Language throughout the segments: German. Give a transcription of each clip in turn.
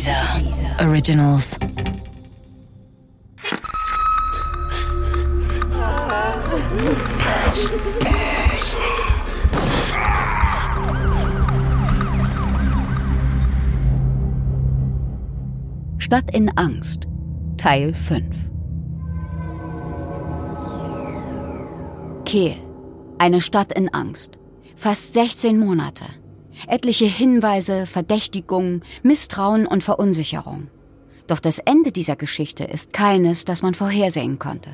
Dieser Originals. Stadt in Angst Teil 5 Kehl. Eine Stadt in Angst. Fast 16 Monate. Etliche Hinweise, Verdächtigungen, Misstrauen und Verunsicherung. Doch das Ende dieser Geschichte ist keines, das man vorhersehen konnte.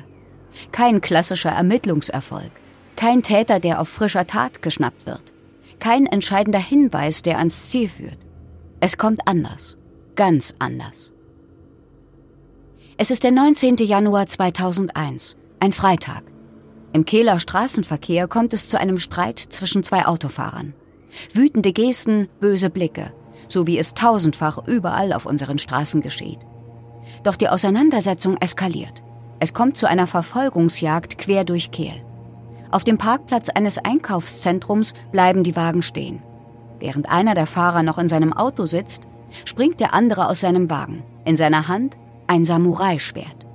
Kein klassischer Ermittlungserfolg. Kein Täter, der auf frischer Tat geschnappt wird. Kein entscheidender Hinweis, der ans Ziel führt. Es kommt anders. Ganz anders. Es ist der 19. Januar 2001, ein Freitag. Im Kehler Straßenverkehr kommt es zu einem Streit zwischen zwei Autofahrern. Wütende Gesten, böse Blicke, so wie es tausendfach überall auf unseren Straßen geschieht. Doch die Auseinandersetzung eskaliert. Es kommt zu einer Verfolgungsjagd quer durch Kehl. Auf dem Parkplatz eines Einkaufszentrums bleiben die Wagen stehen. Während einer der Fahrer noch in seinem Auto sitzt, springt der andere aus seinem Wagen. In seiner Hand ein Samurai-Schwert.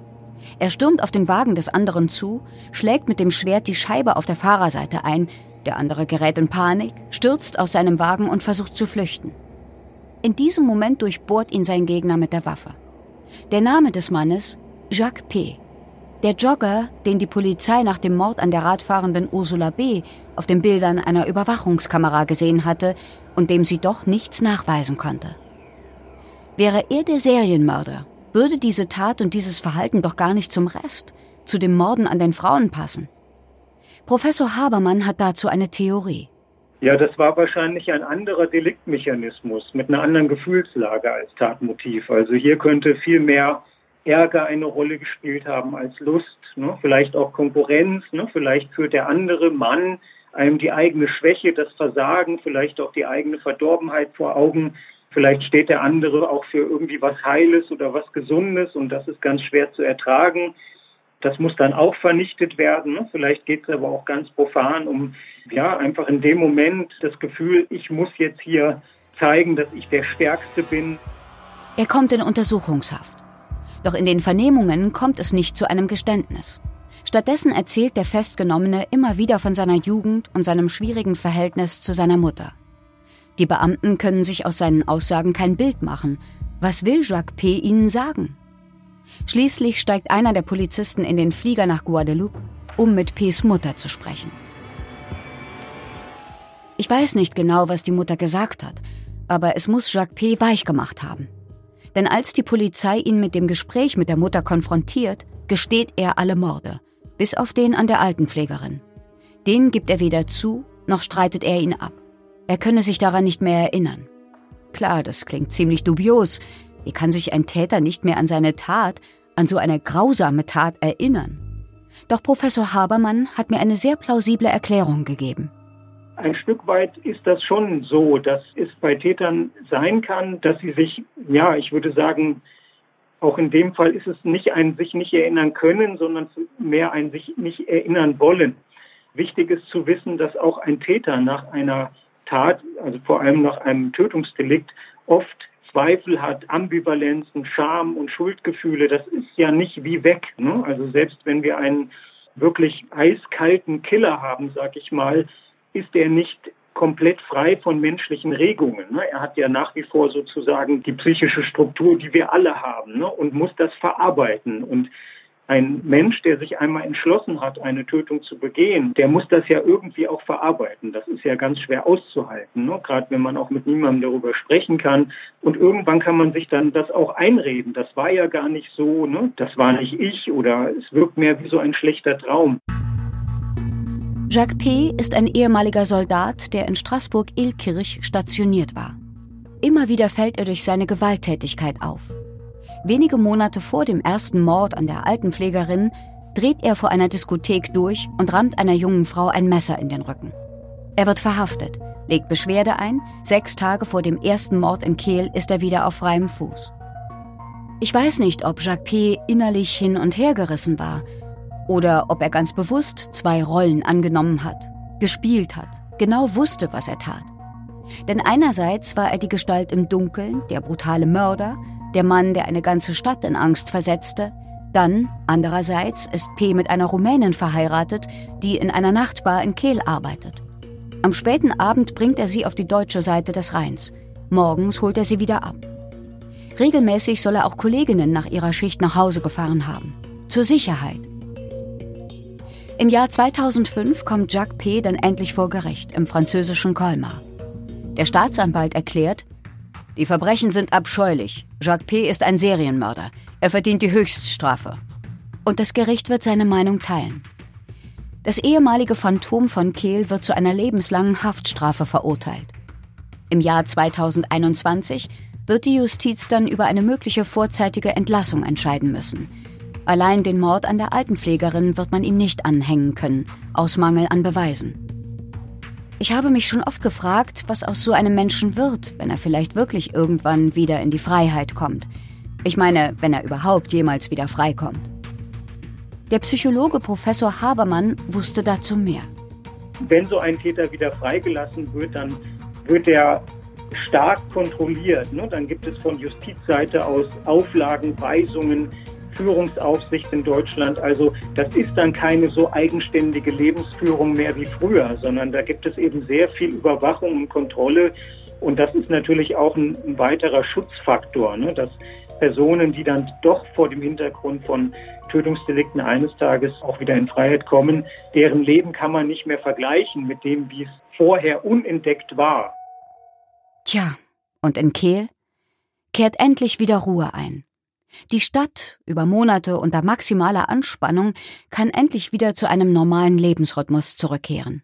Er stürmt auf den Wagen des anderen zu, schlägt mit dem Schwert die Scheibe auf der Fahrerseite ein, der andere gerät in Panik, stürzt aus seinem Wagen und versucht zu flüchten. In diesem Moment durchbohrt ihn sein Gegner mit der Waffe. Der Name des Mannes Jacques P. Der Jogger, den die Polizei nach dem Mord an der Radfahrenden Ursula B. auf den Bildern einer Überwachungskamera gesehen hatte und dem sie doch nichts nachweisen konnte. Wäre er der Serienmörder, würde diese Tat und dieses Verhalten doch gar nicht zum Rest, zu dem Morden an den Frauen passen. Professor Habermann hat dazu eine Theorie. Ja, das war wahrscheinlich ein anderer Deliktmechanismus mit einer anderen Gefühlslage als Tatmotiv. Also hier könnte viel mehr Ärger eine Rolle gespielt haben als Lust, ne? vielleicht auch Konkurrenz, ne? vielleicht führt der andere Mann einem die eigene Schwäche, das Versagen, vielleicht auch die eigene Verdorbenheit vor Augen. Vielleicht steht der andere auch für irgendwie was Heiles oder was Gesundes und das ist ganz schwer zu ertragen. Das muss dann auch vernichtet werden. Vielleicht geht es aber auch ganz profan um, ja, einfach in dem Moment das Gefühl, ich muss jetzt hier zeigen, dass ich der Stärkste bin. Er kommt in Untersuchungshaft. Doch in den Vernehmungen kommt es nicht zu einem Geständnis. Stattdessen erzählt der Festgenommene immer wieder von seiner Jugend und seinem schwierigen Verhältnis zu seiner Mutter. Die Beamten können sich aus seinen Aussagen kein Bild machen. Was will Jacques P. ihnen sagen? Schließlich steigt einer der Polizisten in den Flieger nach Guadeloupe, um mit P.s Mutter zu sprechen. Ich weiß nicht genau, was die Mutter gesagt hat, aber es muss Jacques P. weich gemacht haben. Denn als die Polizei ihn mit dem Gespräch mit der Mutter konfrontiert, gesteht er alle Morde, bis auf den an der Altenpflegerin. Den gibt er weder zu, noch streitet er ihn ab. Er könne sich daran nicht mehr erinnern. Klar, das klingt ziemlich dubios. Wie kann sich ein Täter nicht mehr an seine Tat, an so eine grausame Tat erinnern? Doch Professor Habermann hat mir eine sehr plausible Erklärung gegeben. Ein Stück weit ist das schon so, dass es bei Tätern sein kann, dass sie sich, ja, ich würde sagen, auch in dem Fall ist es nicht ein sich nicht erinnern können, sondern mehr ein sich nicht erinnern wollen. Wichtig ist zu wissen, dass auch ein Täter nach einer Tat, also vor allem nach einem Tötungsdelikt, oft Zweifel hat, Ambivalenzen, Scham und Schuldgefühle. Das ist ja nicht wie weg. Ne? Also selbst wenn wir einen wirklich eiskalten Killer haben, sag ich mal, ist er nicht komplett frei von menschlichen Regungen. Ne? Er hat ja nach wie vor sozusagen die psychische Struktur, die wir alle haben, ne? und muss das verarbeiten. Und ein Mensch, der sich einmal entschlossen hat, eine Tötung zu begehen, der muss das ja irgendwie auch verarbeiten. Das ist ja ganz schwer auszuhalten, ne? gerade wenn man auch mit niemandem darüber sprechen kann. Und irgendwann kann man sich dann das auch einreden. Das war ja gar nicht so, ne? das war nicht ich oder es wirkt mehr wie so ein schlechter Traum. Jacques P. ist ein ehemaliger Soldat, der in Straßburg-Ilkirch stationiert war. Immer wieder fällt er durch seine Gewalttätigkeit auf. Wenige Monate vor dem ersten Mord an der Altenpflegerin dreht er vor einer Diskothek durch und rammt einer jungen Frau ein Messer in den Rücken. Er wird verhaftet, legt Beschwerde ein, sechs Tage vor dem ersten Mord in Kehl ist er wieder auf freiem Fuß. Ich weiß nicht, ob Jacques P. innerlich hin und her gerissen war oder ob er ganz bewusst zwei Rollen angenommen hat, gespielt hat, genau wusste, was er tat. Denn einerseits war er die Gestalt im Dunkeln, der brutale Mörder, der Mann, der eine ganze Stadt in Angst versetzte. Dann, andererseits, ist P. mit einer Rumänin verheiratet, die in einer Nachtbar in Kehl arbeitet. Am späten Abend bringt er sie auf die deutsche Seite des Rheins. Morgens holt er sie wieder ab. Regelmäßig soll er auch Kolleginnen nach ihrer Schicht nach Hause gefahren haben. Zur Sicherheit. Im Jahr 2005 kommt Jacques P. dann endlich vor Gericht im französischen Colmar. Der Staatsanwalt erklärt, die Verbrechen sind abscheulich. Jacques P. ist ein Serienmörder. Er verdient die Höchststrafe. Und das Gericht wird seine Meinung teilen. Das ehemalige Phantom von Kehl wird zu einer lebenslangen Haftstrafe verurteilt. Im Jahr 2021 wird die Justiz dann über eine mögliche vorzeitige Entlassung entscheiden müssen. Allein den Mord an der Altenpflegerin wird man ihm nicht anhängen können, aus Mangel an Beweisen. Ich habe mich schon oft gefragt, was aus so einem Menschen wird, wenn er vielleicht wirklich irgendwann wieder in die Freiheit kommt. Ich meine, wenn er überhaupt jemals wieder freikommt. Der Psychologe Professor Habermann wusste dazu mehr. Wenn so ein Täter wieder freigelassen wird, dann wird er stark kontrolliert. Ne? Dann gibt es von Justizseite aus Auflagen, Weisungen, Führungsaufsicht in Deutschland. Also das ist dann keine so eigenständige Lebensführung mehr wie früher, sondern da gibt es eben sehr viel Überwachung und Kontrolle. Und das ist natürlich auch ein, weiterer Schutzfaktor, ne? dass Personen, die dann doch vor dem Hintergrund von Tötungsdelikten eines Tages auch wieder in Freiheit kommen, deren Leben kann man nicht mehr vergleichen mit dem, wie es vorher unentdeckt war. Tja, und in Kehl kehrt endlich wieder Ruhe ein. Die Stadt, über Monate unter maximaler Anspannung, kann endlich wieder zu einem normalen Lebensrhythmus zurückkehren.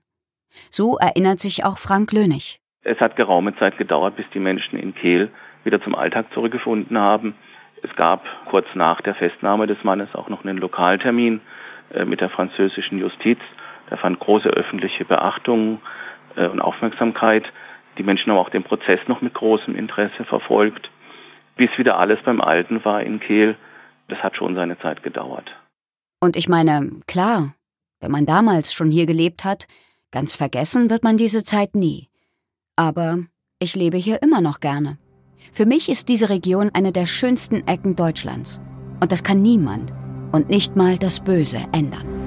So erinnert sich auch Frank Lönig. Es hat geraume Zeit gedauert, bis die Menschen in Kehl wieder zum Alltag zurückgefunden haben. Es gab kurz nach der Festnahme des Mannes auch noch einen Lokaltermin äh, mit der französischen Justiz. Da fand große öffentliche Beachtung äh, und Aufmerksamkeit. Die Menschen haben auch den Prozess noch mit großem Interesse verfolgt bis wieder alles beim Alten war in Kehl, das hat schon seine Zeit gedauert. Und ich meine, klar, wenn man damals schon hier gelebt hat, ganz vergessen wird man diese Zeit nie. Aber ich lebe hier immer noch gerne. Für mich ist diese Region eine der schönsten Ecken Deutschlands. Und das kann niemand und nicht mal das Böse ändern.